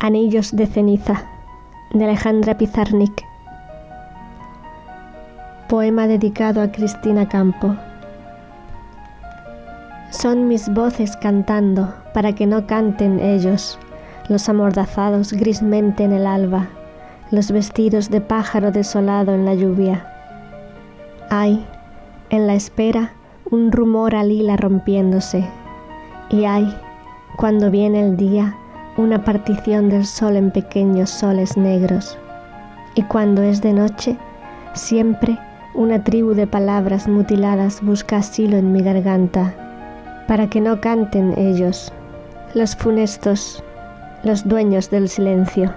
Anillos de ceniza de Alejandra Pizarnik. Poema dedicado a Cristina Campo. Son mis voces cantando para que no canten ellos, los amordazados grismente en el alba, los vestidos de pájaro desolado en la lluvia. Hay, en la espera, un rumor al hila rompiéndose, y hay, cuando viene el día, una partición del sol en pequeños soles negros. Y cuando es de noche, siempre una tribu de palabras mutiladas busca asilo en mi garganta, para que no canten ellos, los funestos, los dueños del silencio.